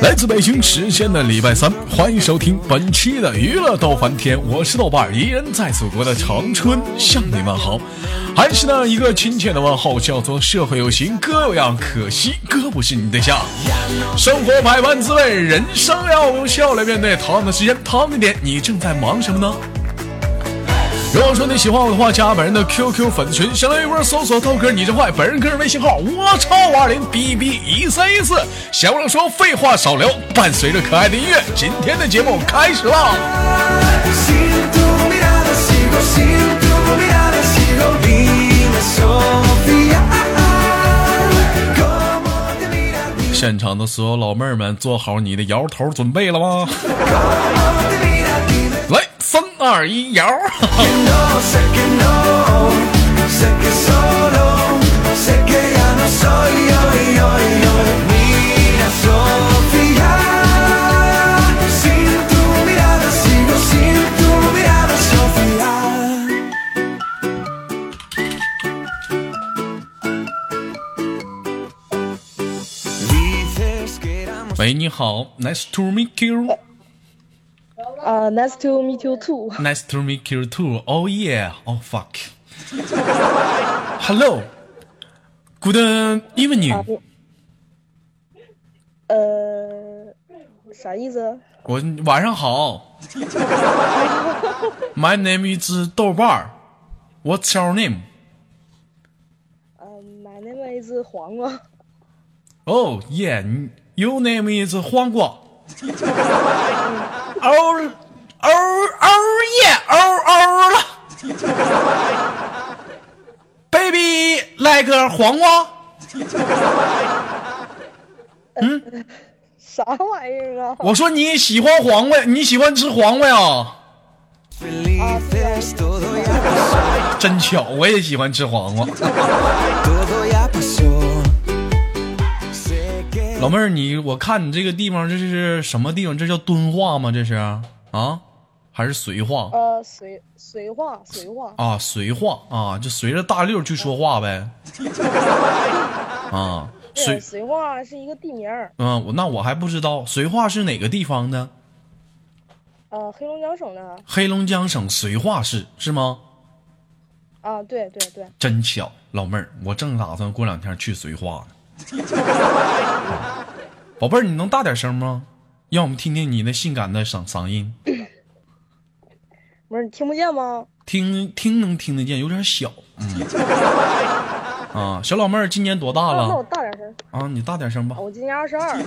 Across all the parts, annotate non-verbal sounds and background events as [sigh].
来自北京时间的礼拜三，欢迎收听本期的娱乐逗翻天，我是豆瓣，依然在祖国的长春向你问好，还是那一个亲切的问候，叫做社会有形哥有样，可惜哥不是你对象。生活百般滋味，人生要用笑来面对。同样的时间，同样的点，你正在忙什么呢？如果说你喜欢我的话，加本人的 QQ 粉丝群，相当于波搜索豆哥你真坏，本人个人微信号我超五二零 B B 一三一四。闲话少说，废话少聊，伴随着可爱的音乐，今天的节目开始了！现场的所有老妹儿们，做好你的摇头准备了吗？来，三二一，摇！喂，你好，Nice to meet you。 Uh, nice to meet you too. [laughs] Nice to meet you too. Oh yeah. Oh fuck. Hello. Good evening. 呃，啥意思？我晚上好。My name is [laughs] 豆瓣儿。What's your name? 呃、m y name is 黄瓜。 Oh yeah. Your name is 黄瓜。 [laughs] 哦哦哦耶哦哦了，baby 来个黄瓜。嗯，啥玩意儿啊？我说你喜欢黄瓜，你喜欢吃黄瓜呀？真巧，我也喜欢吃黄瓜。老妹儿，你我看你这个地方，这是什么地方？这叫敦化吗？这是啊，还是绥化？呃，绥绥化绥化。啊，绥化啊，就随着大溜去说话呗。[laughs] 啊，对，绥，绥化是一个地名儿，嗯，我那我还不知道绥化是哪个地方呢？呃，黑龙江省的。黑龙江省绥化市是吗？啊，对对对。真巧，老妹儿，我正打算过两天去绥化呢。[laughs] 宝贝儿，你能大点声吗？让我们听听你那性感的嗓嗓音。不是你听不见吗？听听能听得见，有点小。嗯。啊，小老妹儿今年多大那那我了？大点声。啊，你大点声吧啊。我今年二十二。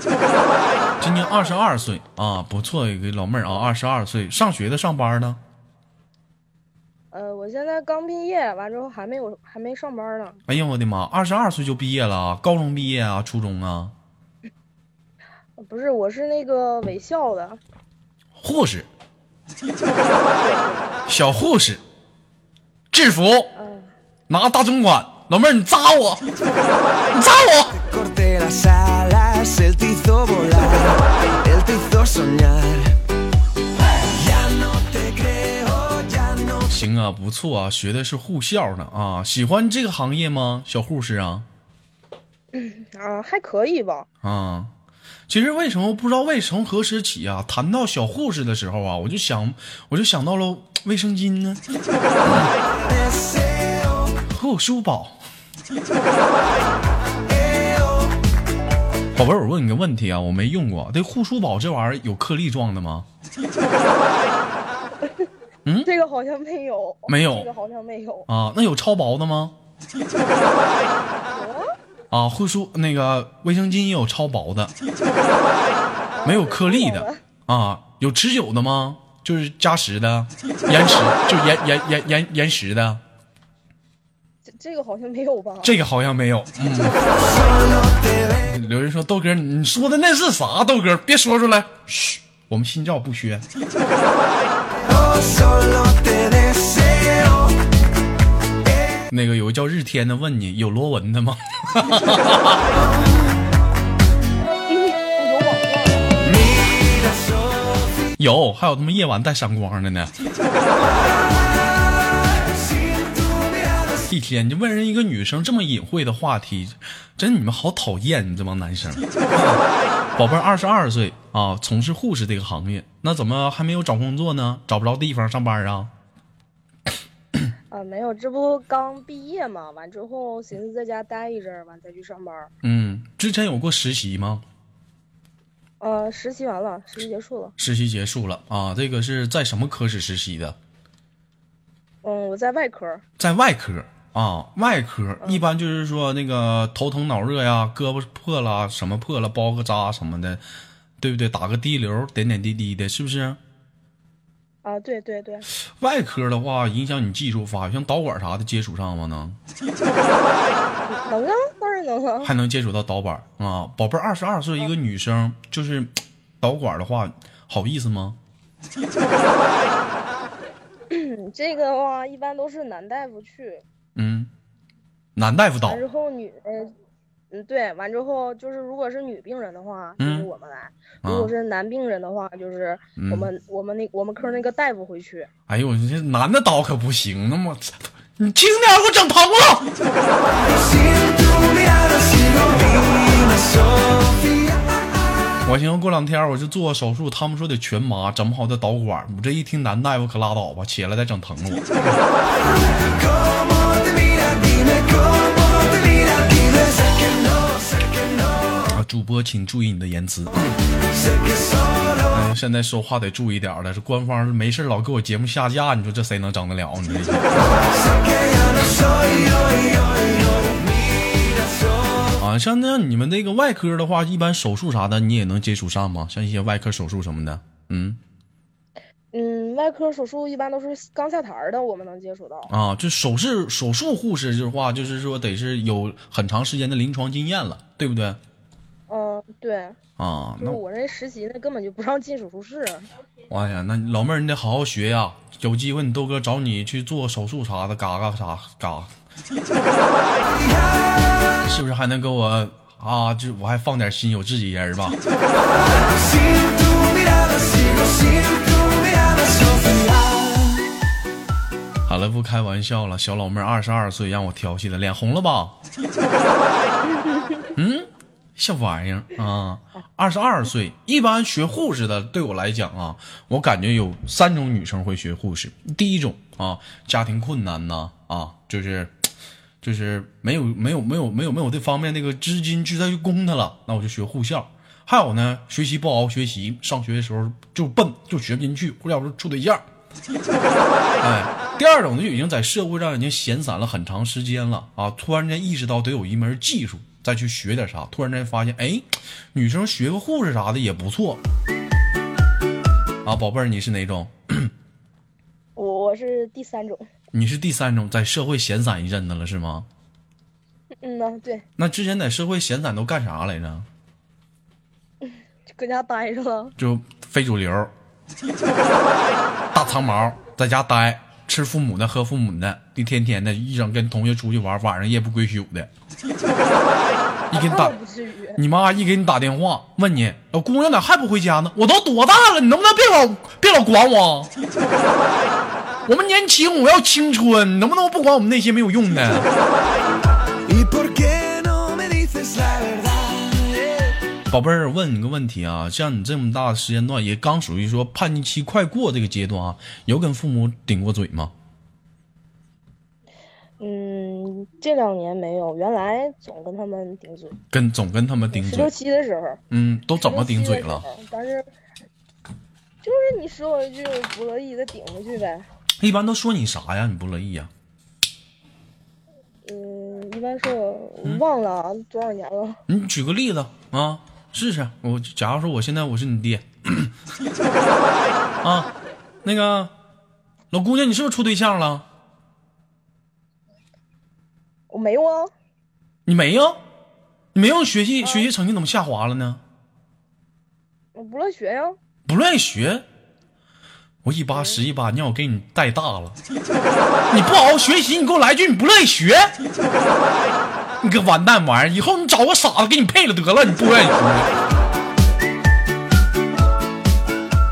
今年二十二岁啊，不错，一个老妹儿啊，二十二岁，上学的上班呢？呃，我现在刚毕业，完之后还没有还没上班呢。哎呀，我的妈，二十二岁就毕业了啊，高中毕业啊，初中啊，[laughs] 不是，我是那个卫校的。护士，小护士，制服，嗯。拿大针管，老妹儿你扎我，你扎我。行啊，不错啊，学的是护校呢啊，喜欢这个行业吗？小护士啊啊，还可以吧。啊。其实为什么不知道为从何时起啊？谈到小护士的时候啊，我就想，我就想到了卫生巾呢。[laughs] 护舒宝。宝贝儿，我问你个问题啊，我没用过，这护舒宝这玩意儿有颗粒状的吗？这个好像没有。没有这个好像没有。啊，那有超薄的吗？[laughs] 啊，护舒那个卫生巾也有超薄的，没有颗粒的 [laughs] 啊，有持久的吗？就是加时的，延时就延延延延延时的，这这个好像没有吧？这个好像没有。嗯，有人说豆哥，你说的那是啥？豆哥，别说出来，嘘，我们心照不宣。[laughs] 那个有个叫日天的问你有螺纹的吗？有网络。Mira, Sofía. 有，还有他妈夜晚带闪光的呢。一天就问人一个女生这么隐晦的话题，真你们好讨厌，你这帮男生。宝宝贝儿二十二岁啊，从事护士这个行业，那怎么还没有找工作呢？找不着地方上班啊？啊，没有，这不刚毕业嘛，完之后寻思在家待一阵儿，完再去上班。嗯，之前有过实习吗？呃，实习完了，实习结束了。实习结束了啊，这个是在什么科室实习的？嗯，我在外科。在外科啊，外科一般就是说那个头疼脑热呀，胳膊破了什么破了，包个扎什么的，对不对？打个滴流，点点滴滴的，是不是？啊，对对对，外科的话，影响你技术发育，像导管啥的接触上吗？能？能啊，当然能啊。还能接触到导管啊？宝贝儿，二十二岁一个女生，就是导管的话，好意思吗？嗯，[laughs] 这个的话一般都是男大夫去，嗯，男大夫导完之后女，呃，嗯，对，完之后就是如果是女病人的话，就是嗯我们来；啊如果是男病人的话，就是我们、我们那我们科那个大夫回去。哎呦，你这男的导可不行，那么你轻点，给我整疼了。我寻思过两天我就做手术，他们说得全麻，整不好得导管。我这一听男大夫可拉倒吧，起来再整疼了我。[laughs] 主播请注意你的言辞。哎，现在说话得注意点儿了，这官方没事老给我节目下架，你说这谁能整得了？你啊，像那样你们那个外科的话，一般手术啥的你也能接触上吗？像一些外科手术什么的，嗯嗯，外科手术一般都是刚下台的，我们能接触到。啊，就手术手术护士的话，就是说得是有很长时间的临床经验了，对不对？嗯，对，啊，那我这实习那根本就不让进手术室。哎呀，那老妹儿你得好好学呀，有机会你豆哥找你去做手术啥的，嘎嘎啥嘎，[laughs] 是不是还能给我啊？就我还放点心，有自己人吧好了，不开玩笑了，小老妹儿二十二岁，让我调戏了，脸红了吧？[laughs] 嗯，小玩意儿啊，二十二岁，一般学护士的，对我来讲啊，我感觉有三种女生会学护士。第一种啊，家庭困难呐，啊，就是就是没有没有没有没有没有这方面那个资金去再去供她了，那我就学护校。还有呢，学习不好好学习，上学的时候就笨，就学不进去，或者要不处对象。哎，第二种呢，就已经在社会上已经闲散了很长时间了啊，突然间意识到得有一门技术，再去学点啥，突然间发现，哎，女生学个护士啥的也不错。啊，宝贝儿，你是哪种？[coughs] 我我是第三种。你是第三种，在社会闲散一阵子了是吗？嗯呐，对，那之前在社会闲散都干啥来着？就搁家待着了。就非主流，[laughs] 大长毛，在家待，吃父母的，喝父母的，一天天的，一整跟同学出去玩，晚上夜不归宿的。[laughs] 一给你打。你妈一给你打电话，问你老姑娘咋还不回家呢？我都多大了，你能不能别老别老管我？[laughs] 我们年轻，我要青春，你能不能不管我们那些没有用的？[laughs] 宝贝儿，问你个问题啊，像你这么大的时间段，也刚属于说叛逆期快过这个阶段啊，有跟父母顶过嘴吗？嗯，这两年没有，原来总跟他们顶嘴。跟总跟他们顶十六嘴，七的时候，嗯，都怎么顶嘴了？但是就是你说我一句，我不乐意再顶回去呗。一般都说你啥呀？你不乐意呀？嗯，一般说我忘了啊多少年了。你举个例子啊，[laughs] 试试。我假如说我现在我是你爹，[coughs] 啊，那个老姑娘，你是不是处对象了？我没有啊，你没有？你没有学习学习成绩怎么下滑了呢？我不乐学呀。不愿意学，我一把屎一把尿给你带大了。[laughs] 你不好好学习，你给我来句你不乐意学，你个完蛋玩意儿！以后你找个傻子给你配了得了，你不愿意学。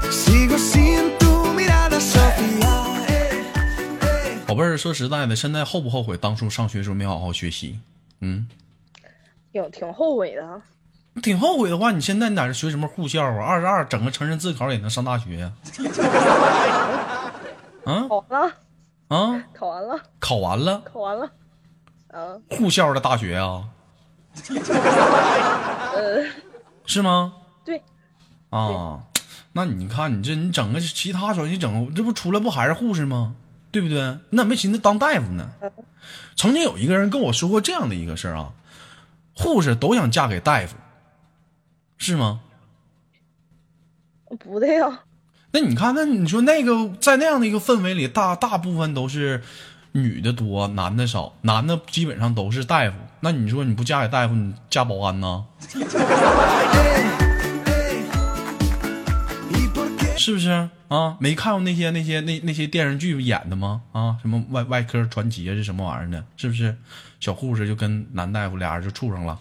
Sigo sin tu mirada, Sofía. Eh, eh. 宝贝儿，说实在的，现在后不后悔当初上学时候没好好学习？嗯，挺挺后悔的。挺后悔的话，你现在你在这学什么护校啊？二十二整个成人自考也能上大学 [laughs] 呀、啊？考完了，啊考完了，考完了考完了。嗯，护校的大学啊？[laughs] 呃，是吗？对，啊，那你看你这你整个其他专业整，这不出来不还是护士吗？对不对？你咋没寻思当大夫呢？曾经有一个人跟我说过这样的一个事儿啊，护士都想嫁给大夫，是吗？不对呀、那你看，那你说那个在那样的一个氛围里，大大部分都是女的多，男的少，男的基本上都是大夫。那你说你不嫁给大夫，你嫁保安呢？是不是啊？没看过那些那些那那些电视剧演的吗？啊，什么外外科传奇啊，是什么玩意儿的？是不是？小护士就跟男大夫俩人就处上了。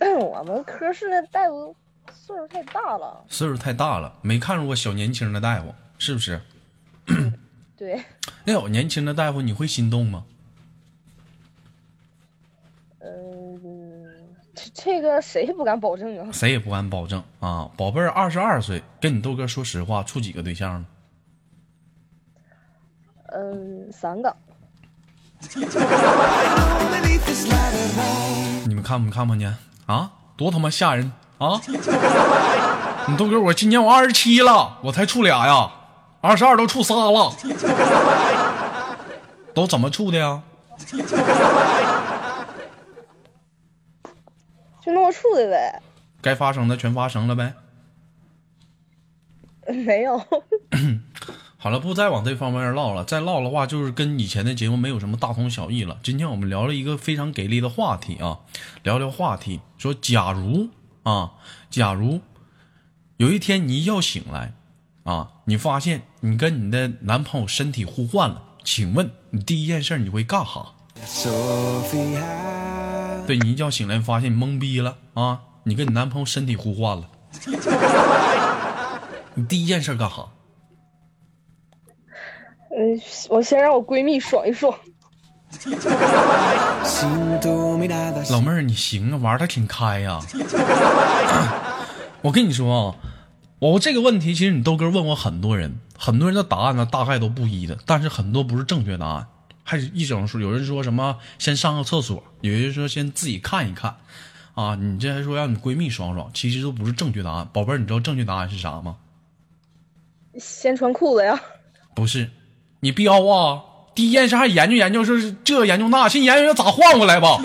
嗯，我们科室的大夫岁数太大了。岁数太大了，没看着过小年轻的大夫，是不是？对，[laughs] 那有年轻的大夫，你会心动吗？嗯，这这个谁也不敢保证啊。谁也不敢保证啊。宝贝儿，二十二岁，跟你豆哥说实话，处几个对象了？嗯，三个。[laughs] 你们看没看没见啊？多他妈吓人啊！你豆哥，我今年我二十七了，我才处俩呀，二十二都处仨了，都怎么处的呀？就那么处的呗。该发生的全发生了呗。没有，[laughs] 好了，不再往这方面唠了，再唠的话就是跟以前的节目没有什么大同小异了。今天我们聊了一个非常给力的话题啊，聊聊话题，说假如啊，假如有一天你一觉醒来啊，你发现你跟你的男朋友身体互换了，请问你第一件事你会干哈？对你一觉醒来发现你懵逼了啊，你跟你男朋友身体互换了，[laughs] 你第一件事干哈？嗯，我先让我闺蜜爽一爽。老妹儿，你行啊，玩的挺开呀、[coughs] 我跟你说啊，我这个问题其实你豆哥问过很多人，很多人的答案呢大概都不一的，但是很多不是正确答案。还是一整说，有人说什么先上个厕所，有人说先自己看一看，啊，你这还说让你闺蜜爽爽，其实都不是正确答案。宝贝儿，你知道正确答案是啥吗？先穿裤子呀。不是，你彪啊！第一件事还研究研究，说是这研究那，先研究咋换过来吧。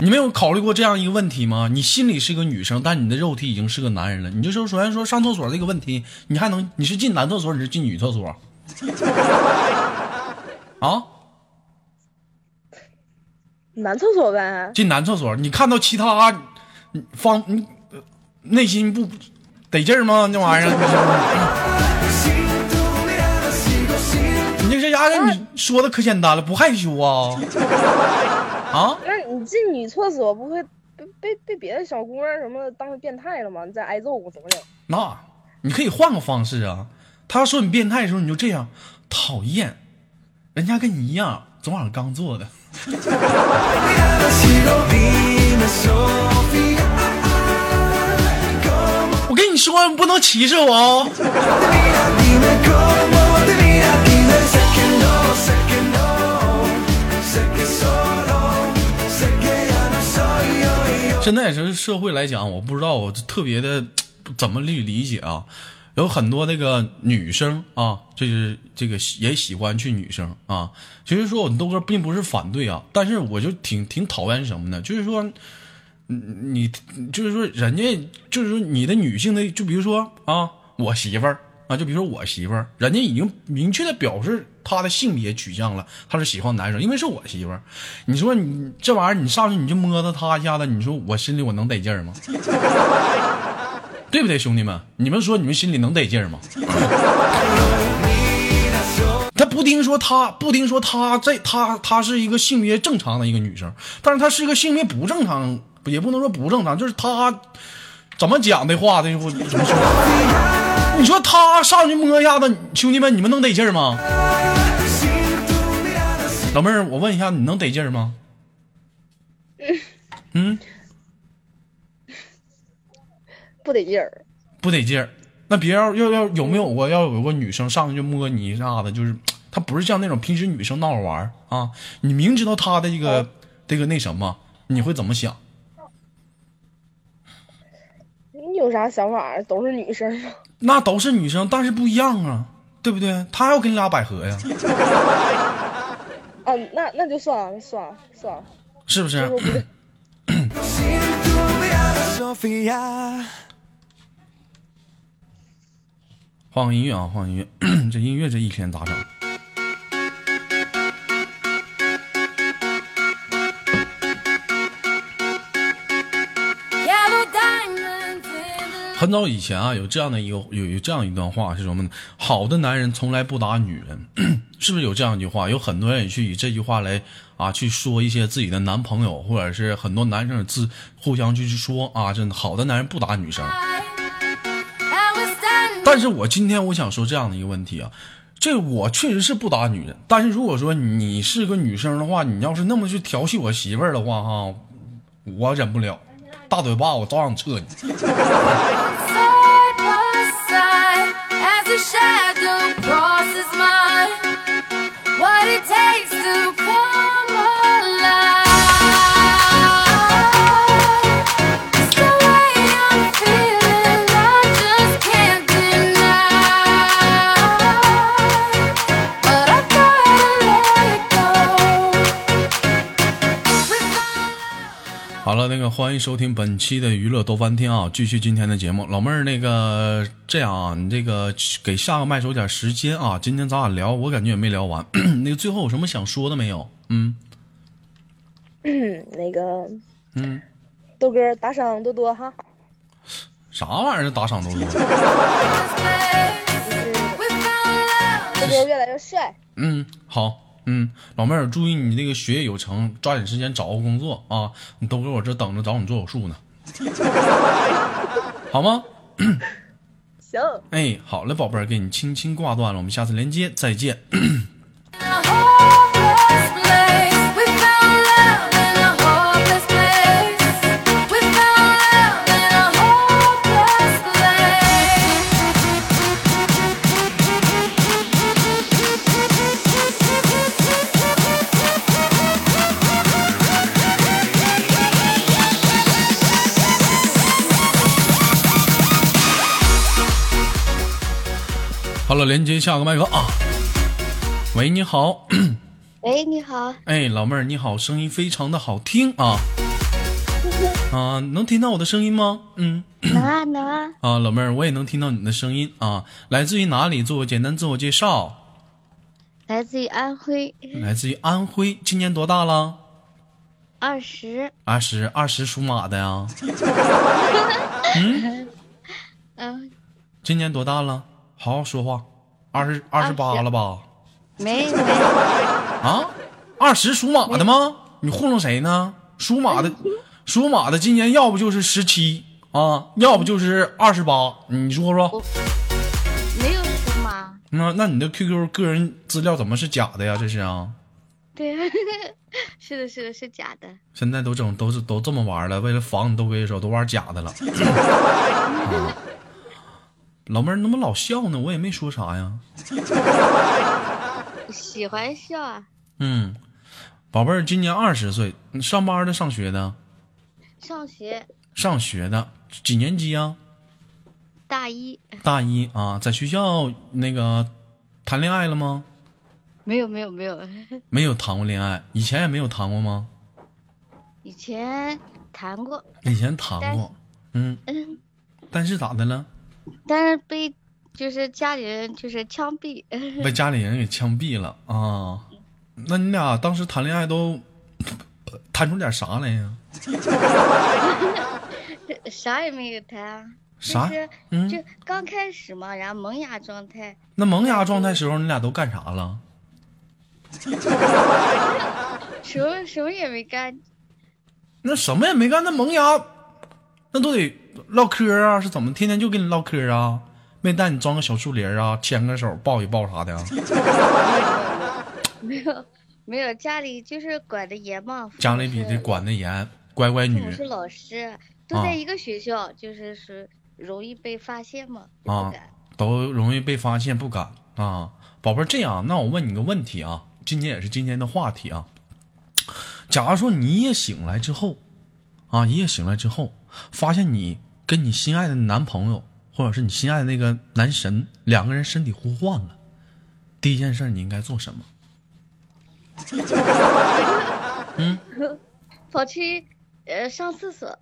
你没有考虑过这样一个问题吗？你心里是个女生，但你的肉体已经是个男人了。你就说，首先说上厕所这个问题，你还能你是进男厕所，你是进女厕所？[laughs] 啊，男厕所呗。进男厕所，你看到其他方你呃内心不得劲儿吗？那玩意儿你这这家伙你说的可简单了，不害羞啊？啊？那你进女厕所不会被被被别的小姑娘什么当成变态了吗？你再挨揍怎么整？那你可以换个方式啊。他说你变态的时候，你就这样，讨厌，人家跟你一样，昨晚上刚做的。我跟你说，你不能歧视我哦。现在是社会来讲，我不知道，我特别的怎么理理解啊？有很多那个女生啊，就是这个也喜欢去女生啊。其实说我豆哥并不是反对啊，但是我就挺挺讨厌什么呢？就是说，嗯你就是说人家就是说你的女性的，就比如说啊，我媳妇儿啊，就比如说我媳妇儿，人家已经明确的表示她的性别取向了，她是喜欢男生，因为是我媳妇儿。你说你这玩意儿，你上去你就摸到她一下子，你说我心里我能得劲儿吗？[laughs] 对不对，兄弟们？你们说你们心里能得劲儿吗？他不得听说他不听说他这他他是一个性别正常的一个女生，但是她是一个性别不正常，也不能说不正常，就是她怎么讲的话，这我怎么说？你说他上去摸一下子，兄弟们，你们能得劲儿吗？老妹儿，我问一下，你能得劲儿吗？[laughs] 嗯，不得劲儿。不得劲儿。那别要要要有没有过要有个女生上去就摸你一下子，就是她不是像那种平时女生闹着玩儿啊，你明知道她的这个、这个那什么，你会怎么想？你有啥想法？都是女生吗？那都是女生，但是不一样啊，对不对？她要跟你俩百合呀，啊，那那就算了，算了，算了，是不？就是 [clears throat] 说不对。Sofía. 换个音乐啊，换个音乐，[clears throat] 这音乐这一天咋整？很早以前啊，有这样的一个有有这样一段话是什么呢？好的男人从来不打女人，[clears throat] 是不是有这样一句话？有很多人也去以这句话来啊去说一些自己的男朋友，或者是很多男生自互相去说啊，这好的男人不打女生。但是我今天我想说这样的一个问题啊，这我确实是不打女人，但是如果说你是个女生的话，你要是那么去调戏我媳妇儿的话哈，我忍不了，大嘴巴我照样撤你。那个欢迎收听本期的娱乐逗翻天啊，继续今天的节目。老妹儿，那个这样啊，你这个给下个麦手点时间啊，今天咱俩聊，我感觉也没聊完。[clears throat] 那个最后有什么想说的没有？嗯嗯，那个嗯，豆哥打赏多多哈。啥玩意儿打赏多多.豆哥越来越帅。嗯，好，嗯，老妹儿，注意你那个学业有成，抓紧时间找个工作啊！你都搁我这等着找你做手术呢，[laughs] 好吗？行。哎，好嘞，宝贝儿，给你轻轻挂断了，我们下次连接，再见。[laughs] Hello，连接下个麦克啊。喂，你好，[coughs] 喂，你好，哎，老妹儿你好，声音非常的好听啊 [laughs] 啊，能听到我的声音吗？嗯能啊能啊，啊，老妹儿我也能听到你的声音啊，来自于哪里？做个简单自我介绍。来自于安徽，来自于安徽，今年多大了？二十，二十，二十属马的呀。[laughs] 嗯，今年多大了？好好说话。二十二十八了吧？没没，啊，二十属马的吗？你糊弄谁呢？属马的，属马的今年要不就是十七啊，要不就是二十八。你说说，没有属马，那那你的 QQ 个人资料怎么是假的呀？这是啊，对，[laughs] 是的，是的，是假的，现在都整都是都这么玩了，为了防你都跟你说都玩假的了。啊 [laughs] 老妹儿，你怎么老笑呢？我也没说啥呀。喜欢笑啊，嗯，宝贝儿今年二十岁，你上班的上学的？上学上学的几年级啊？大一，大一啊，在学校那个谈恋爱了吗？没有没有没有，[laughs] 没有谈过恋爱，以前也没有谈过吗？以前谈过，以前谈过，嗯，[laughs] 嗯，但是咋的了？但是被就是家里人就是枪毙，[laughs] 被家里人给枪毙了啊！那你俩当时谈恋爱都谈出点啥来呀？[laughs] 啥也没有谈啊，啥就是嗯就刚开始嘛，然后萌芽状态，那萌芽状态时候你俩都干啥了？[laughs] 什么什么也没干，那什么也没干，那萌芽，那都得唠嗑啊？是怎么天天就跟你唠嗑啊？没带你装个小树林啊，牵个手抱一抱啥的啊？[laughs] 没有没有，家里就是管的严嘛。家里比这管的严，乖乖女父母是老师，都啊在一个学校，就是是容易被发现嘛，啊。都容易被发现，不敢啊。宝贝儿，这样，那我问你个问题啊，今天也是今天的话题啊。假如说你一夜醒来之后，啊，一夜醒来之后，发现你跟你心爱的男朋友，或者是你心爱的那个男神，两个人身体互换了，第一件事你应该做什么？嗯 [laughs] 跑去呃上厕所，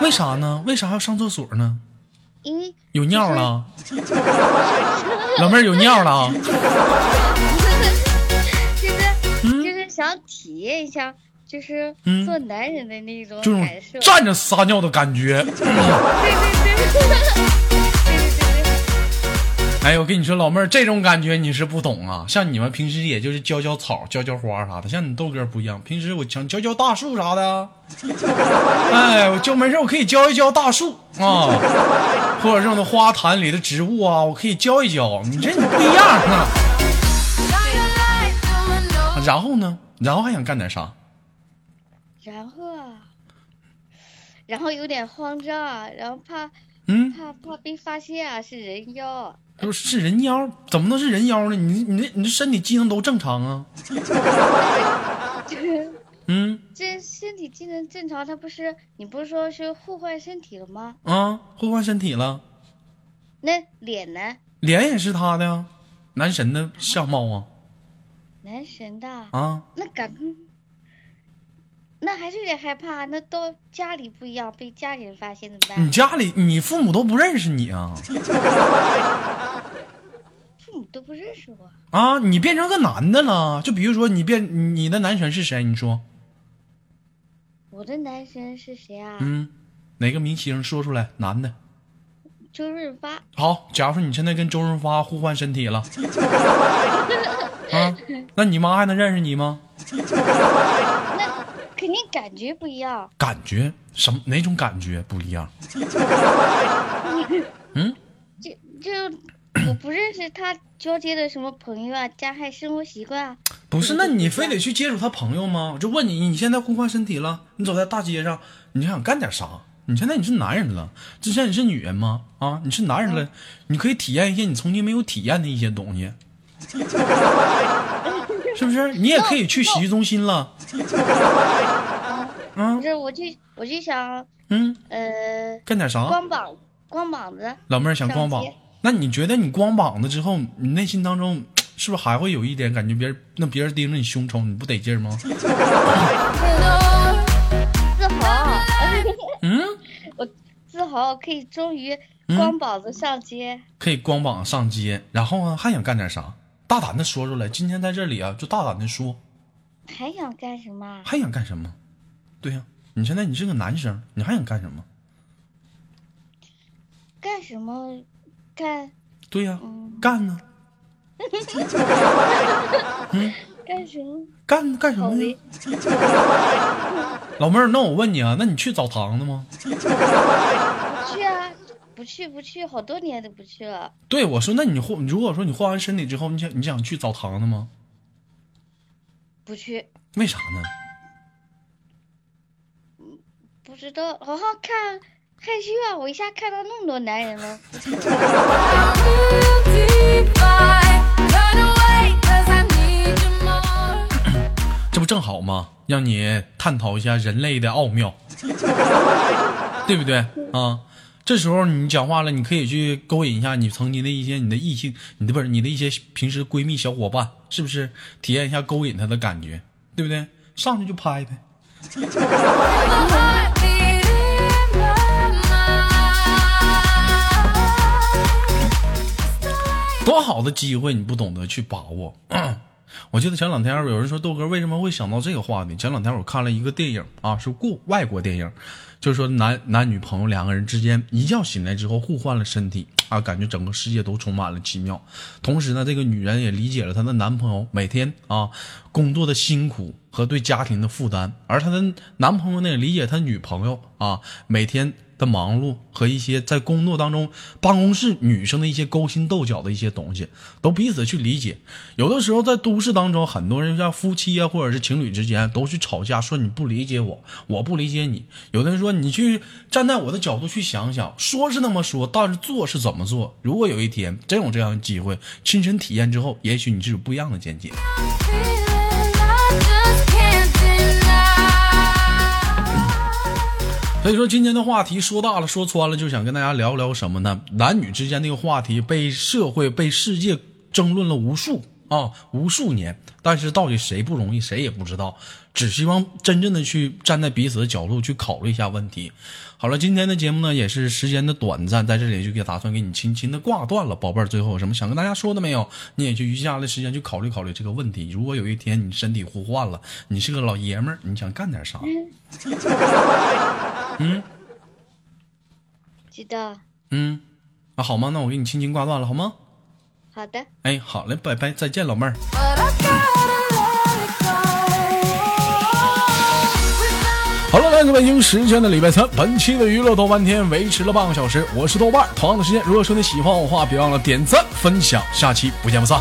为啥呢？为啥要上厕所呢？因为有尿了？[laughs] 老妹儿有尿了？[laughs] 就是就是想体验一下，就是嗯做男人的那种这种感受。站着撒尿的感觉。对对对对对对对。[laughs] 哎，我跟你说，老妹儿，这种感觉你是不懂啊。像你们平时也就是浇浇草、浇浇花啥的，像你豆哥不一样，平时我想浇浇大树啥的。[laughs] 哎，我就没事，我可以浇一浇大树啊，或者这种花坛里的植物啊，我可以浇一浇。你这你不一样啊。[laughs] 然后呢？然后还想干点啥？然后啊，然后有点慌张啊，然后怕嗯，怕怕被发现啊，是人妖啊。就是是人妖，怎么能是人妖呢？你你这你这身体机能都正常啊。[laughs] 嗯这身体机能正常，他不是你不是说是互换身体了吗？啊，互换身体了。那脸呢？脸也是他的呀，男神的相貌啊男神的，啊！那敢，那还是有点害怕。那到家里不一样，被家里人发现怎么办？你家里你父母都不认识你啊 [laughs] 父母都不认识我，啊！你变成个男的了，就比如说你变你的男神是谁？你说，我的男神是谁啊？嗯，哪个明星说出来？男的。周润发。好，假如说你现在跟周润发互换身体了，[laughs] 啊，那你妈还能认识你吗？[laughs] 感觉不一样。感觉什么哪种感觉不一样？[laughs] 嗯，就就我不认识他交接的什么朋友啊，加害生活习惯啊。不是，那你非得去接触他朋友吗？我就问你，你现在互换身体了，你走在大街上，你想干点啥？你现在你是男人了，之前你是女人吗？啊，你是男人了，你可以体验一些你曾经没有体验的一些东西，[laughs] 是不是？你也可以去洗浴中心了。啊不，是，我就我就想，嗯，呃，干点啥？光膀光膀子。老妹儿想光膀，那你觉得你光膀子之后，你内心当中是不是还会有一点感觉别人那别人盯着你胸瞅，你不得劲儿吗？[laughs] 自豪，嗯，[laughs] 我自豪可以终于嗯光膀子上街。可以光膀上街，然后呢还想干点啥？大胆的说出来，今天在这里啊，就大胆的说，还想干什么？还想干什么？对呀、你现在你是个男生，你还想干什么？干什么？干对呀、[laughs] 嗯干呢？干什么？干干什么？老妹儿，那我问你啊，那你去澡堂子吗？不 [laughs] 去啊，不去不去，好多年都不去了。对，我说，那你换，如果说你换完身体之后，你想你想去澡堂子吗？不去，为啥呢？不知道，好好看，害羞啊！我一下看到那么多男人了。[coughs] 这不正好吗？让你探讨一下人类的奥妙，[laughs] 对不对啊？这时候你讲话了，你可以去勾引一下你曾经的一些你的异性，你的不是你的一些平时闺蜜小伙伴，是不是？体验一下勾引她的感觉，对不对？上去就拍呗。[laughs] [laughs] 多好的机会，你不懂得去把握。[clears throat] 我记得前两天有人说豆哥为什么会想到这个话题？前两天我看了一个电影啊，是过外国电影，就是说男男女朋友两个人之间一觉醒来之后互换了身体啊，感觉整个世界都充满了奇妙。同时呢，这个女人也理解了她的男朋友每天啊工作的辛苦和对家庭的负担，而她的男朋友呢也理解她女朋友啊每天的忙碌和一些在工作当中办公室女生的一些勾心斗角的一些东西，都彼此去理解。有的时候在都市当中，很多人像夫妻啊，或者是情侣之间都去吵架，说你不理解我，我不理解你。有的人说你去站在我的角度去想想，说是那么说，但是做是怎么做？如果有一天真有这样的机会，亲身体验之后，也许你是有不一样的见解。所以说今天的话题说大了说穿了，就想跟大家聊聊什么呢？男女之间那个话题被社会被世界争论了无数啊无数年，但是到底谁不容易，谁也不知道。只希望真正的去站在彼此的角度去考虑一下问题。好了，今天的节目呢也是时间的短暂，在这里就给打算给你轻轻的挂断了，宝贝儿。最后有什么想跟大家说的没有？你也去余下的时间去考虑考虑这个问题。如果有一天你身体互换了，你是个老爷们儿，你想干点啥？嗯知道，嗯，啊好吗？那我给你轻轻挂断了，好吗？好的。哎，好嘞，拜拜，再见，老妹儿。好了，来自北京时间的礼拜三，本期的娱乐豆瓣天维持了半个小时，我是豆瓣。同样的时间，如果说你喜欢我的话，别忘了点赞、分享，下期不见不散。